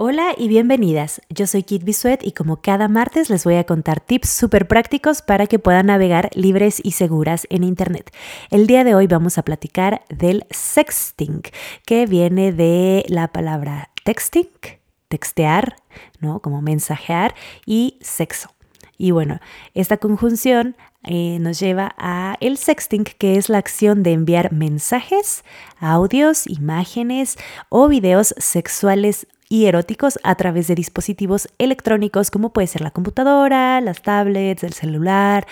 Hola y bienvenidas. Yo soy Kit Bisuet y como cada martes les voy a contar tips súper prácticos para que puedan navegar libres y seguras en Internet. El día de hoy vamos a platicar del sexting, que viene de la palabra texting, textear, ¿no? Como mensajear y sexo. Y bueno, esta conjunción eh, nos lleva a el sexting, que es la acción de enviar mensajes, audios, imágenes o videos sexuales y eróticos a través de dispositivos electrónicos como puede ser la computadora, las tablets, el celular,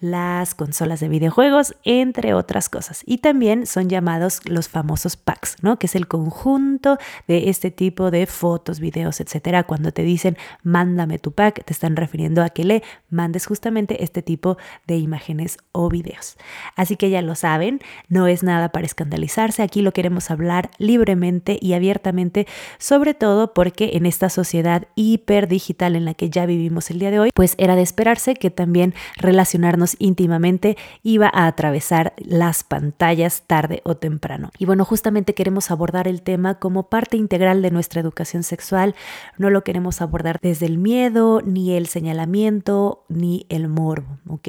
las consolas de videojuegos, entre otras cosas. Y también son llamados los famosos packs, ¿no? Que es el conjunto de este tipo de fotos, videos, etcétera. Cuando te dicen mándame tu pack, te están refiriendo a que le mandes justamente este tipo de imágenes o videos. Así que ya lo saben, no es nada para escandalizarse. Aquí lo queremos hablar libremente y abiertamente, sobre todo porque en esta sociedad hiper digital en la que ya vivimos el día de hoy, pues era de esperarse que también relacionarnos íntimamente iba a atravesar las pantallas tarde o temprano. Y bueno, justamente queremos abordar el tema como parte integral de nuestra educación sexual. No lo queremos abordar desde el miedo, ni el señalamiento, ni el morbo, ¿ok?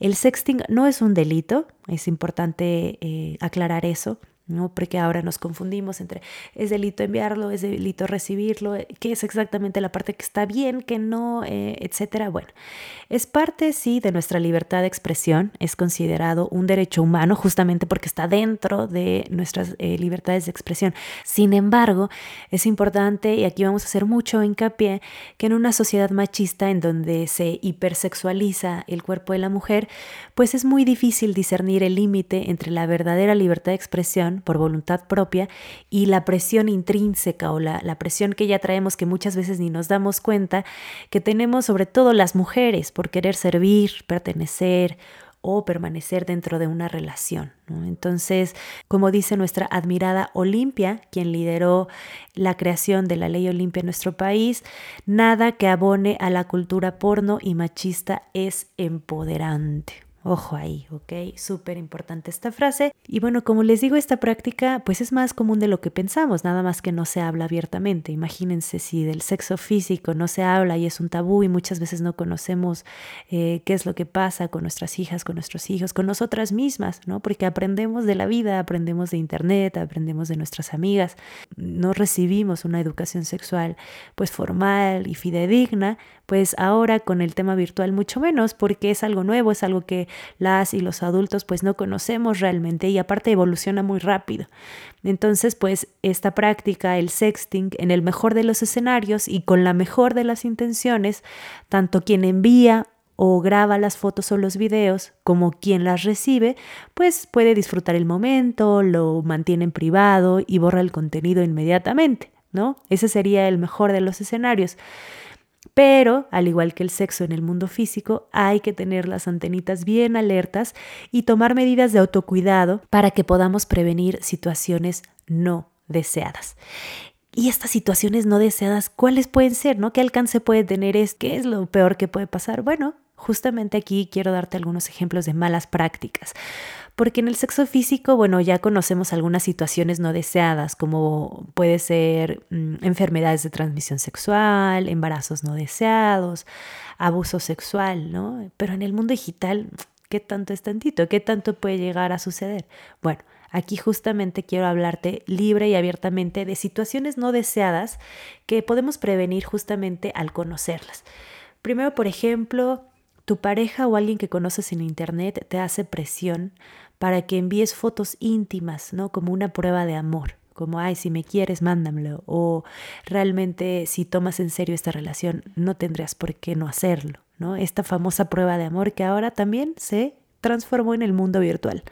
El sexting no es un delito, es importante eh, aclarar eso. Porque ahora nos confundimos entre es delito enviarlo, es delito recibirlo, qué es exactamente la parte que está bien, que no, eh, etcétera. Bueno, es parte, sí, de nuestra libertad de expresión, es considerado un derecho humano justamente porque está dentro de nuestras eh, libertades de expresión. Sin embargo, es importante, y aquí vamos a hacer mucho hincapié, que en una sociedad machista en donde se hipersexualiza el cuerpo de la mujer, pues es muy difícil discernir el límite entre la verdadera libertad de expresión por voluntad propia y la presión intrínseca o la, la presión que ya traemos que muchas veces ni nos damos cuenta que tenemos sobre todo las mujeres por querer servir, pertenecer o permanecer dentro de una relación. Entonces, como dice nuestra admirada Olimpia, quien lideró la creación de la ley Olimpia en nuestro país, nada que abone a la cultura porno y machista es empoderante. Ojo ahí, ¿ok? Súper importante esta frase. Y bueno, como les digo, esta práctica pues es más común de lo que pensamos, nada más que no se habla abiertamente. Imagínense si del sexo físico no se habla y es un tabú y muchas veces no conocemos eh, qué es lo que pasa con nuestras hijas, con nuestros hijos, con nosotras mismas, ¿no? Porque aprendemos de la vida, aprendemos de internet, aprendemos de nuestras amigas, no recibimos una educación sexual pues formal y fidedigna, pues ahora con el tema virtual mucho menos porque es algo nuevo, es algo que las y los adultos pues no conocemos realmente y aparte evoluciona muy rápido. Entonces pues esta práctica, el sexting, en el mejor de los escenarios y con la mejor de las intenciones, tanto quien envía o graba las fotos o los videos como quien las recibe, pues puede disfrutar el momento, lo mantiene en privado y borra el contenido inmediatamente, ¿no? Ese sería el mejor de los escenarios. Pero, al igual que el sexo en el mundo físico, hay que tener las antenitas bien alertas y tomar medidas de autocuidado para que podamos prevenir situaciones no deseadas. Y estas situaciones no deseadas, ¿cuáles pueden ser? ¿No? ¿Qué alcance puede tener? Es, ¿Qué es lo peor que puede pasar? Bueno, justamente aquí quiero darte algunos ejemplos de malas prácticas. Porque en el sexo físico, bueno, ya conocemos algunas situaciones no deseadas, como puede ser mm, enfermedades de transmisión sexual, embarazos no deseados, abuso sexual, ¿no? Pero en el mundo digital, ¿qué tanto es tantito? ¿Qué tanto puede llegar a suceder? Bueno, aquí justamente quiero hablarte libre y abiertamente de situaciones no deseadas que podemos prevenir justamente al conocerlas. Primero, por ejemplo, tu pareja o alguien que conoces en internet te hace presión para que envíes fotos íntimas, ¿no? Como una prueba de amor, como, ay, si me quieres, mándamelo, o realmente si tomas en serio esta relación, no tendrías por qué no hacerlo, ¿no? Esta famosa prueba de amor que ahora también se transformó en el mundo virtual.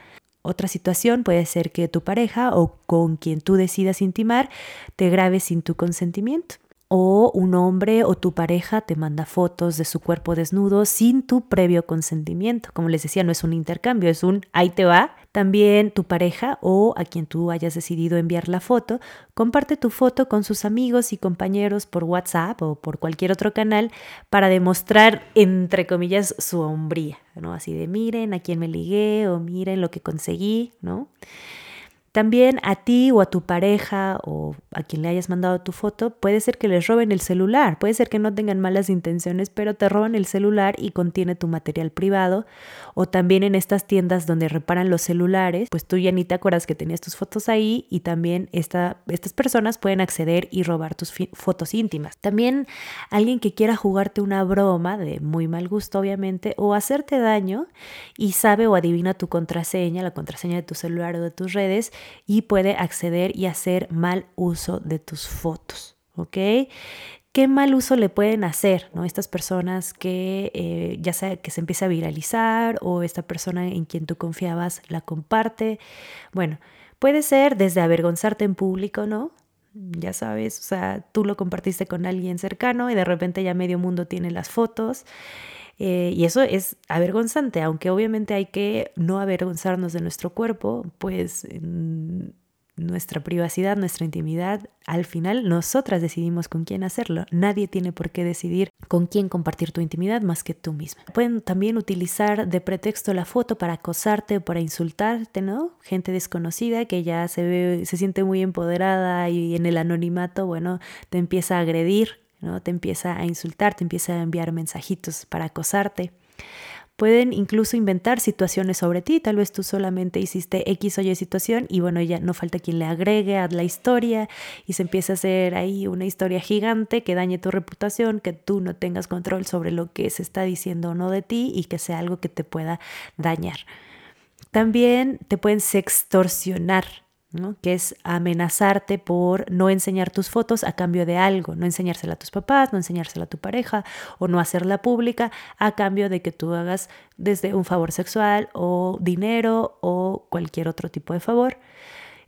Otra situación puede ser que tu pareja o con quien tú decidas intimar te grabe sin tu consentimiento o un hombre o tu pareja te manda fotos de su cuerpo desnudo sin tu previo consentimiento. Como les decía, no es un intercambio, es un ahí te va, También tu pareja o a quien tú hayas decidido enviar la foto, comparte tu foto con sus amigos y compañeros por WhatsApp o por cualquier otro canal para demostrar, entre comillas, su hombría, ¿no? Así de miren a quién me ligué o miren lo que conseguí, ¿no? También a ti o a tu pareja o a quien le hayas mandado tu foto, puede ser que les roben el celular, puede ser que no tengan malas intenciones, pero te roban el celular y contiene tu material privado. O también en estas tiendas donde reparan los celulares, pues tú ya ni te acuerdas que tenías tus fotos ahí y también esta, estas personas pueden acceder y robar tus fotos íntimas. También alguien que quiera jugarte una broma de muy mal gusto, obviamente, o hacerte daño y sabe o adivina tu contraseña, la contraseña de tu celular o de tus redes y puede acceder y hacer mal uso de tus fotos, ¿ok? ¿Qué mal uso le pueden hacer ¿no? estas personas que eh, ya que se empiece a viralizar o esta persona en quien tú confiabas la comparte? Bueno, puede ser desde avergonzarte en público, ¿no? Ya sabes, o sea, tú lo compartiste con alguien cercano y de repente ya medio mundo tiene las fotos. Eh, y eso es avergonzante, aunque obviamente hay que no avergonzarnos de nuestro cuerpo, pues nuestra privacidad, nuestra intimidad, al final nosotras decidimos con quién hacerlo. Nadie tiene por qué decidir con quién compartir tu intimidad más que tú misma. Pueden también utilizar de pretexto la foto para acosarte o para insultarte, ¿no? Gente desconocida que ya se ve, se siente muy empoderada y en el anonimato, bueno, te empieza a agredir ¿no? Te empieza a insultar, te empieza a enviar mensajitos para acosarte. Pueden incluso inventar situaciones sobre ti, tal vez tú solamente hiciste X o Y situación y bueno, ya no falta quien le agregue a la historia y se empieza a hacer ahí una historia gigante que dañe tu reputación, que tú no tengas control sobre lo que se está diciendo o no de ti y que sea algo que te pueda dañar. También te pueden sextorsionar, que es amenazarte por no enseñar tus fotos a cambio de algo, no enseñársela a tus papás, no enseñársela a tu pareja o no hacerla pública a cambio de que tú hagas desde un favor sexual o dinero o cualquier otro tipo de favor.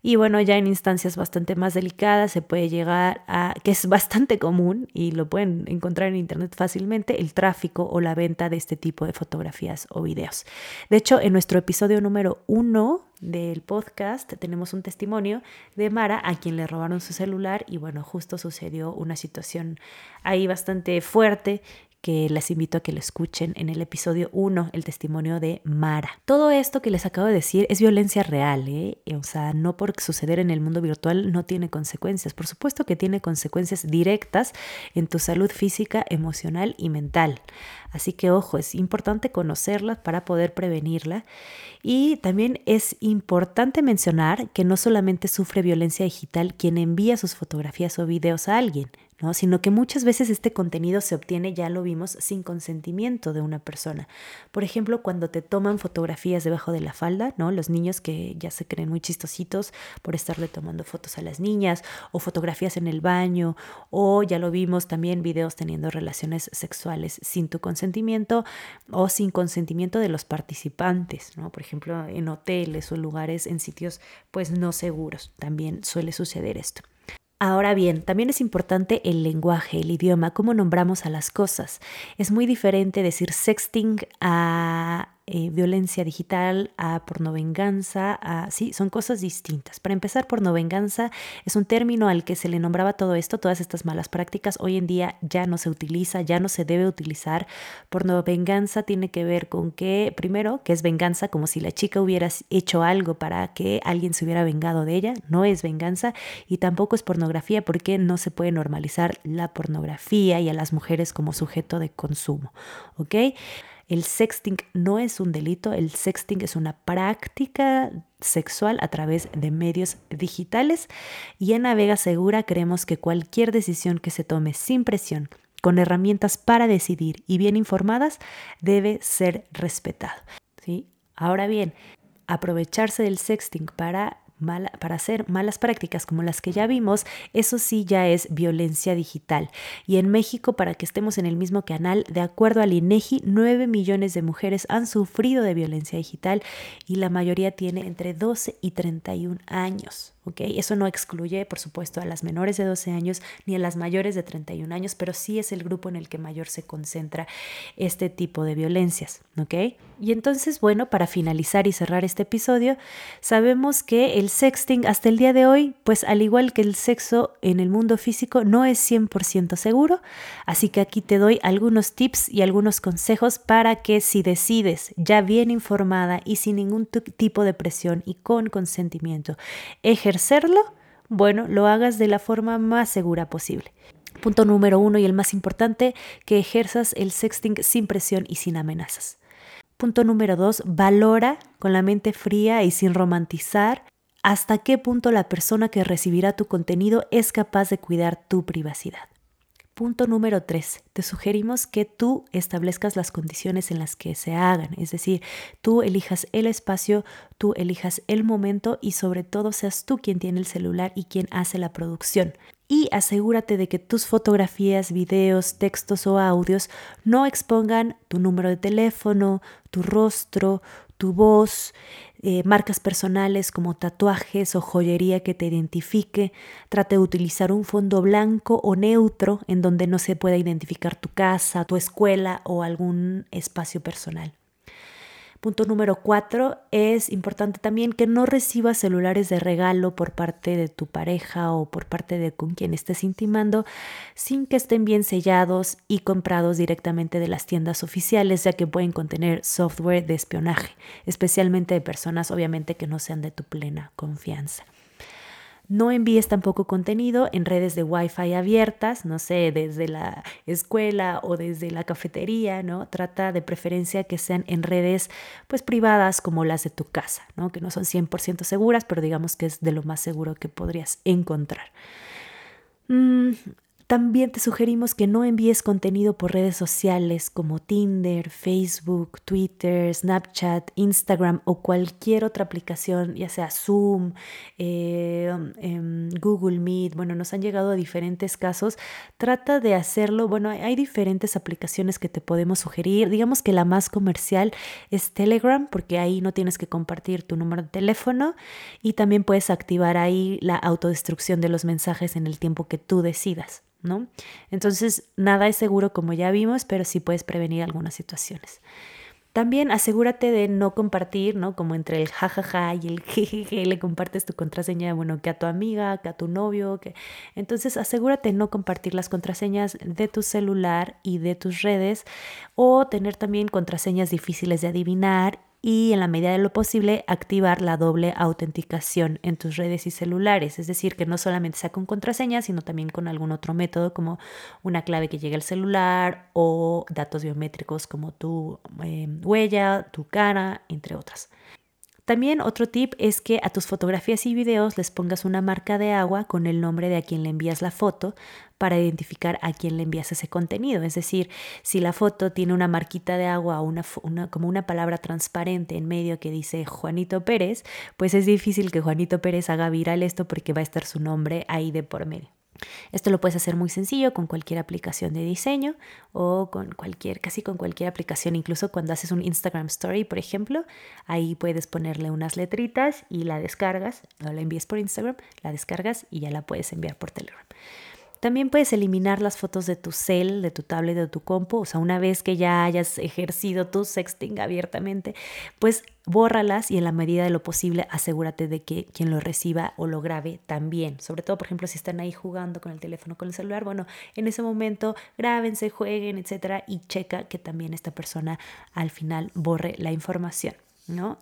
Y bueno, ya en instancias bastante más delicadas se puede llegar a, que es bastante común y lo pueden encontrar en internet fácilmente, el tráfico o la venta de este tipo de fotografías o videos. De hecho, en nuestro episodio número uno del podcast tenemos un testimonio de Mara a quien le robaron su celular y bueno, justo sucedió una situación ahí bastante fuerte que les invito a que lo escuchen en el episodio 1, el testimonio de Mara. Todo esto que les acabo de decir es violencia real, ¿eh? o sea, no por suceder en el mundo virtual no tiene consecuencias. Por supuesto que tiene consecuencias directas en tu salud física, emocional y mental. Así que ojo, es importante conocerla para poder prevenirla. Y también es importante mencionar que no solamente sufre violencia digital quien envía sus fotografías o videos a alguien, sino que muchas veces este contenido se obtiene, ya lo vimos, sin consentimiento de una persona. Por ejemplo, cuando te toman fotografías debajo de la falda, ¿no? los niños que ya se creen muy chistositos por estarle tomando fotos a las niñas, o fotografías en el baño, o ya lo vimos también videos teniendo relaciones sexuales sin tu consentimiento o sin consentimiento de los participantes, ¿no? por ejemplo, en hoteles o lugares, en sitios pues no seguros, también suele suceder esto. Ahora bien, también es importante el lenguaje, el idioma, cómo nombramos a las cosas. Es muy diferente decir sexting a eh, violencia digital, a pornovenganza, a, sí, son cosas distintas. Para empezar, pornovenganza es un término al que se le nombraba todo esto, todas estas malas prácticas, hoy en día ya no se utiliza, ya no se debe utilizar. Pornovenganza tiene que ver con que, primero, que es venganza, como si la chica hubiera hecho algo para que alguien se hubiera vengado de ella, no es venganza, y tampoco es pornografía porque no se puede normalizar la pornografía y a las mujeres como sujeto de consumo, ¿ok? El sexting no es un delito, el sexting es una práctica sexual a través de medios digitales y en Navega Segura creemos que cualquier decisión que se tome sin presión, con herramientas para decidir y bien informadas, debe ser respetado. ¿sí? Ahora bien, aprovecharse del sexting para para hacer malas prácticas como las que ya vimos, eso sí ya es violencia digital. Y en México, para que estemos en el mismo canal, de acuerdo al INEGI, 9 millones de mujeres han sufrido de violencia digital y la mayoría tiene entre 12 y 31 años. ¿Ok? Eso no excluye, por supuesto, a las menores de 12 años ni a las mayores de 31 años, pero sí es el grupo en el que mayor se concentra este tipo de violencias, ¿ok? Y entonces, bueno, para finalizar y cerrar este episodio, sabemos que el sexting hasta el día de hoy, pues al igual que el sexo en el mundo físico, no es 100% seguro, así que aquí te doy algunos tips y algunos consejos para que si decides ya bien informada y sin ningún tipo de presión y con consentimiento, ejercerlo, bueno, lo hagas de la forma más segura posible. Punto número uno y el más importante, que ejerzas el sexting sin presión y sin amenazas. Punto número dos, valora con la mente fría y sin romantizar hasta qué punto la persona que recibirá tu contenido es capaz de cuidar tu privacidad. Punto número tres, te sugerimos que tú establezcas las condiciones en las que se hagan, es decir, tú elijas el espacio, tú elijas el momento y sobre todo seas tú quien tiene el celular y quien hace la producción. Y asegúrate de que tus fotografías, videos, textos o audios no expongan tu número de teléfono, tu rostro, tu voz, eh, marcas personales como tatuajes o joyería que te identifique. Trate de utilizar un fondo blanco o neutro en donde no se pueda identificar tu casa, tu escuela o algún espacio personal. Punto número cuatro, es importante también que no recibas celulares de regalo por parte de tu pareja o por parte de con quien estés intimando sin que estén bien sellados y comprados directamente de las tiendas oficiales, ya que pueden contener software de espionaje, especialmente de personas obviamente que no sean de tu plena confianza. No envíes tampoco contenido en redes de Wi-Fi abiertas, no sé, desde la escuela o desde la cafetería, ¿no? Trata de preferencia que sean en redes pues privadas como las de tu casa, ¿no? Que no son 100% seguras, pero digamos que es de lo más seguro que podrías encontrar. Mm, también te sugerimos que no envíes contenido por redes sociales como Tinder, Facebook, Twitter, Snapchat, Instagram o cualquier otra aplicación, ya sea Zoom, eh, em, Google Meet. Bueno, nos han llegado a diferentes casos. Trata de hacerlo. Bueno, hay diferentes aplicaciones que te podemos sugerir. Digamos que la más comercial es Telegram porque ahí no tienes que compartir tu número de teléfono y también puedes activar ahí la autodestrucción de los mensajes en el tiempo que tú decidas. ¿No? Entonces, nada es seguro como ya vimos, pero sí puedes prevenir algunas situaciones. También asegúrate de no compartir, ¿no? Como entre el jajaja y el jejeje, le compartes tu contraseña, bueno, que a tu amiga, que a tu novio, que... Entonces asegúrate de no compartir las contraseñas de tu celular y de tus redes o tener también contraseñas difíciles de adivinar y en la medida de lo posible activar la doble autenticación en tus redes y celulares, es decir, que no solamente sea con contraseña, sino también con algún otro método como una clave que llegue al celular o datos biométricos como tu eh, huella, tu cara, entre otras. También otro tip es que a tus fotografías y videos les pongas una marca de agua con el nombre de a quien le envías la foto para identificar a quién le envías ese contenido. Es decir, si la foto tiene una marquita de agua o una, como una palabra transparente en medio que dice Juanito Pérez, pues es difícil que Juanito Pérez haga viral esto porque va a estar su nombre ahí de por medio. Esto lo puedes hacer muy sencillo con cualquier aplicación de diseño o con cualquier, casi con cualquier aplicación, incluso cuando haces un Instagram Story, por ejemplo, ahí puedes ponerle unas letritas y la descargas, no la envíes por Instagram, la descargas y ya la puedes enviar por Telegram. También puedes eliminar las fotos de tu cel, de tu tablet, de tu compu. O sea, una vez que ya hayas ejercido tu sexting abiertamente, pues bórralas y en la medida de lo posible asegúrate de que quien lo reciba o lo grabe también. Sobre todo, por ejemplo, si están ahí jugando con el teléfono, con el celular, bueno, en ese momento grábense, jueguen, etcétera, y checa que también esta persona al final borre la información. ¿No?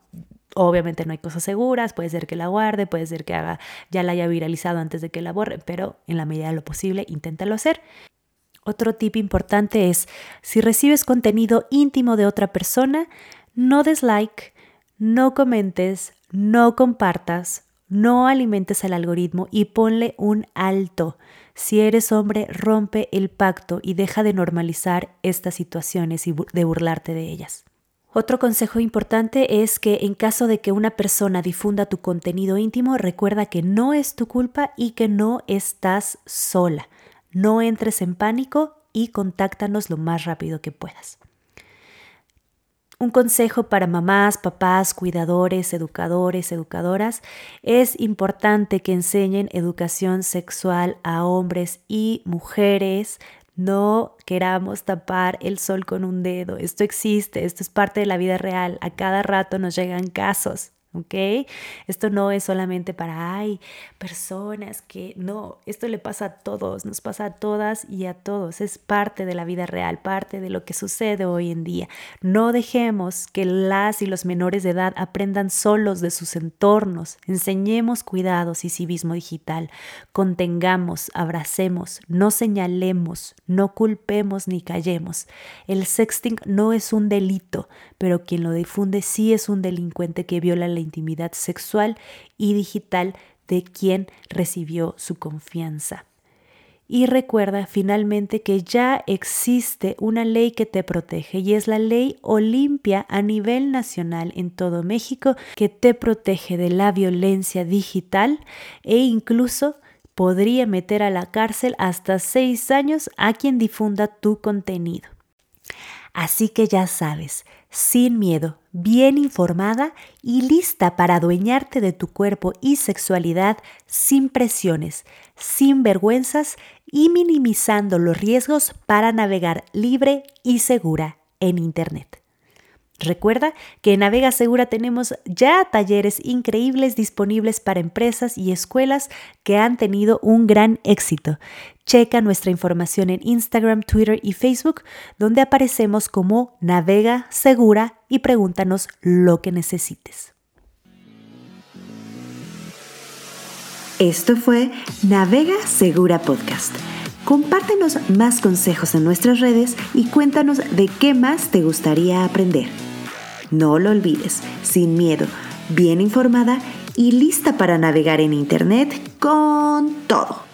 Obviamente no hay cosas seguras, puede ser que la guarde, puede ser que haga, ya la haya viralizado antes de que la borre, pero en la medida de lo posible inténtalo hacer. Otro tip importante es, si recibes contenido íntimo de otra persona, no des like, no comentes, no compartas, no alimentes al algoritmo y ponle un alto. Si eres hombre, rompe el pacto y deja de normalizar estas situaciones y de burlarte de ellas. Otro consejo importante es que en caso de que una persona difunda tu contenido íntimo, recuerda que no es tu culpa y que no estás sola. No entres en pánico y contáctanos lo más rápido que puedas. Un consejo para mamás, papás, cuidadores, educadores, educadoras, es importante que enseñen educación sexual a hombres y mujeres. No queramos tapar el sol con un dedo. Esto existe, esto es parte de la vida real. A cada rato nos llegan casos. ¿Ok? Esto no es solamente para, ay, personas que no, esto le pasa a todos, nos pasa a todas y a todos, es parte de la vida real, parte de lo que sucede hoy en día. No dejemos que las y los menores de edad aprendan solos de sus entornos, enseñemos cuidados y civismo digital, contengamos, abracemos, no señalemos, no culpemos ni callemos. El sexting no es un delito, pero quien lo difunde sí es un delincuente que viola la intimidad sexual y digital de quien recibió su confianza. Y recuerda finalmente que ya existe una ley que te protege y es la ley Olimpia a nivel nacional en todo México que te protege de la violencia digital e incluso podría meter a la cárcel hasta seis años a quien difunda tu contenido. Así que ya sabes, sin miedo, bien informada y lista para adueñarte de tu cuerpo y sexualidad sin presiones, sin vergüenzas y minimizando los riesgos para navegar libre y segura en Internet. Recuerda que en Navega Segura tenemos ya talleres increíbles disponibles para empresas y escuelas que han tenido un gran éxito. Checa nuestra información en Instagram, Twitter y Facebook, donde aparecemos como Navega Segura y pregúntanos lo que necesites. Esto fue Navega Segura Podcast. Compártenos más consejos en nuestras redes y cuéntanos de qué más te gustaría aprender. No lo olvides, sin miedo, bien informada y lista para navegar en Internet con todo.